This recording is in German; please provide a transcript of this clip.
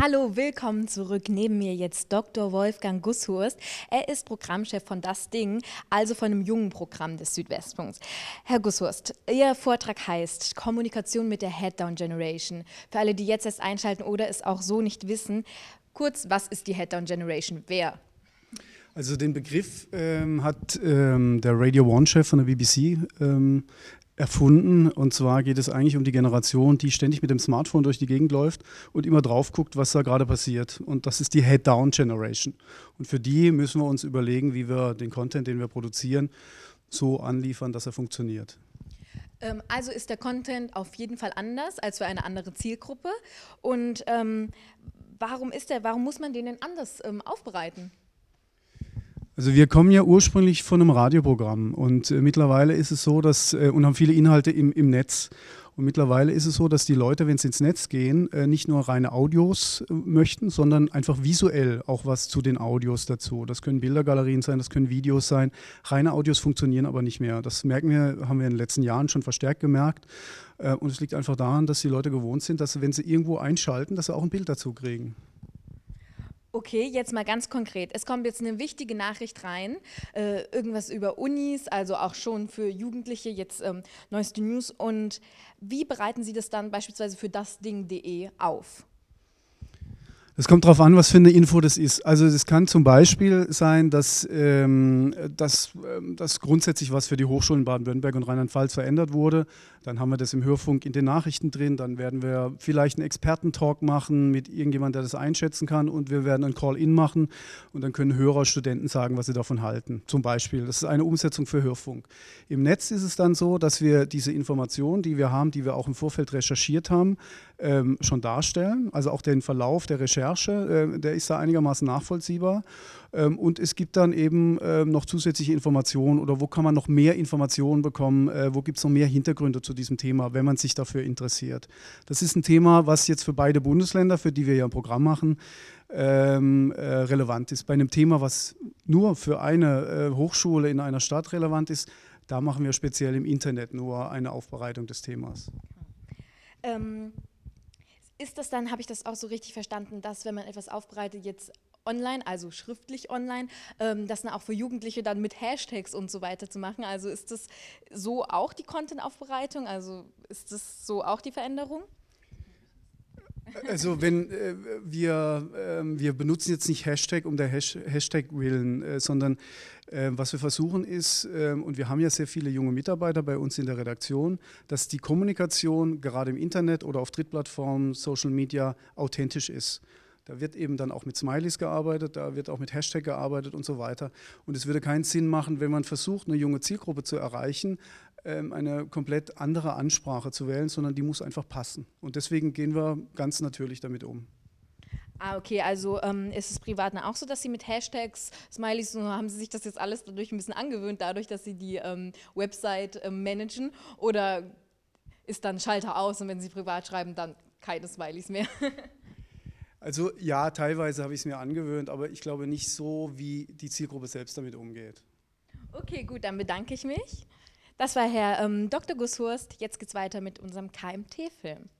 Hallo, willkommen zurück. Neben mir jetzt Dr. Wolfgang Gusshurst. Er ist Programmchef von Das Ding, also von einem jungen Programm des Südwestfunks. Herr Gusshurst, Ihr Vortrag heißt Kommunikation mit der Head-Down Generation. Für alle, die jetzt erst einschalten oder es auch so nicht wissen, kurz, was ist die Head-Down Generation? Wer? Also den Begriff ähm, hat ähm, der Radio One-Chef von der BBC ähm, erfunden. Und zwar geht es eigentlich um die Generation, die ständig mit dem Smartphone durch die Gegend läuft und immer drauf guckt, was da gerade passiert. Und das ist die Head-Down-Generation. Und für die müssen wir uns überlegen, wie wir den Content, den wir produzieren, so anliefern, dass er funktioniert. Ähm, also ist der Content auf jeden Fall anders als für eine andere Zielgruppe. Und ähm, warum ist der, warum muss man den denn anders ähm, aufbereiten? Also wir kommen ja ursprünglich von einem Radioprogramm und äh, mittlerweile ist es so, dass äh, und haben viele Inhalte im, im Netz. Und mittlerweile ist es so, dass die Leute, wenn sie ins Netz gehen, äh, nicht nur reine Audios äh, möchten, sondern einfach visuell auch was zu den Audios dazu. Das können Bildergalerien sein, das können Videos sein. Reine Audios funktionieren aber nicht mehr. Das merken wir, haben wir in den letzten Jahren schon verstärkt gemerkt. Äh, und es liegt einfach daran, dass die Leute gewohnt sind, dass wenn sie irgendwo einschalten, dass sie auch ein Bild dazu kriegen. Okay, jetzt mal ganz konkret. Es kommt jetzt eine wichtige Nachricht rein, äh, irgendwas über Unis, also auch schon für Jugendliche, jetzt ähm, neueste News. Und wie bereiten Sie das dann beispielsweise für dasding.de auf? Es kommt darauf an, was für eine Info das ist. Also es kann zum Beispiel sein, dass, ähm, dass, ähm, dass grundsätzlich was für die Hochschulen Baden-Württemberg und Rheinland-Pfalz verändert wurde. Dann haben wir das im Hörfunk in den Nachrichten drin. Dann werden wir vielleicht einen Expertentalk machen mit irgendjemandem, der das einschätzen kann. Und wir werden ein Call-In machen. Und dann können Hörer, Studenten sagen, was sie davon halten. Zum Beispiel. Das ist eine Umsetzung für Hörfunk. Im Netz ist es dann so, dass wir diese Informationen, die wir haben, die wir auch im Vorfeld recherchiert haben, ähm, schon darstellen. Also auch den Verlauf der Recherche, äh, der ist da einigermaßen nachvollziehbar. Ähm, und es gibt dann eben ähm, noch zusätzliche Informationen oder wo kann man noch mehr Informationen bekommen, äh, wo gibt es noch mehr Hintergründe zu diesem Thema, wenn man sich dafür interessiert. Das ist ein Thema, was jetzt für beide Bundesländer, für die wir ja ein Programm machen, ähm, äh, relevant ist. Bei einem Thema, was nur für eine äh, Hochschule in einer Stadt relevant ist, da machen wir speziell im Internet nur eine Aufbereitung des Themas. Ähm, ist das dann, habe ich das auch so richtig verstanden, dass wenn man etwas aufbereitet, jetzt online, also schriftlich online, ähm, das dann auch für Jugendliche dann mit Hashtags und so weiter zu machen? Also ist das so auch die Content-Aufbereitung? Also ist das so auch die Veränderung? Also wenn äh, wir, äh, wir benutzen jetzt nicht Hashtag um der Hash Hashtag willen, äh, sondern äh, was wir versuchen ist, ähm, und wir haben ja sehr viele junge Mitarbeiter bei uns in der Redaktion, dass die Kommunikation gerade im Internet oder auf Drittplattformen, Social Media authentisch ist. Da wird eben dann auch mit Smileys gearbeitet, da wird auch mit Hashtag gearbeitet und so weiter. Und es würde keinen Sinn machen, wenn man versucht, eine junge Zielgruppe zu erreichen, eine komplett andere Ansprache zu wählen, sondern die muss einfach passen. Und deswegen gehen wir ganz natürlich damit um. Ah, okay, also ähm, ist es privat auch so, dass Sie mit Hashtags, Smileys, so haben Sie sich das jetzt alles dadurch ein bisschen angewöhnt, dadurch, dass Sie die ähm, Website ähm, managen? Oder ist dann Schalter aus und wenn Sie privat schreiben, dann keine Smileys mehr? Also ja, teilweise habe ich es mir angewöhnt, aber ich glaube nicht so, wie die Zielgruppe selbst damit umgeht. Okay, gut, dann bedanke ich mich. Das war Herr ähm, Dr. Gusshurst. Jetzt geht es weiter mit unserem KMT-Film.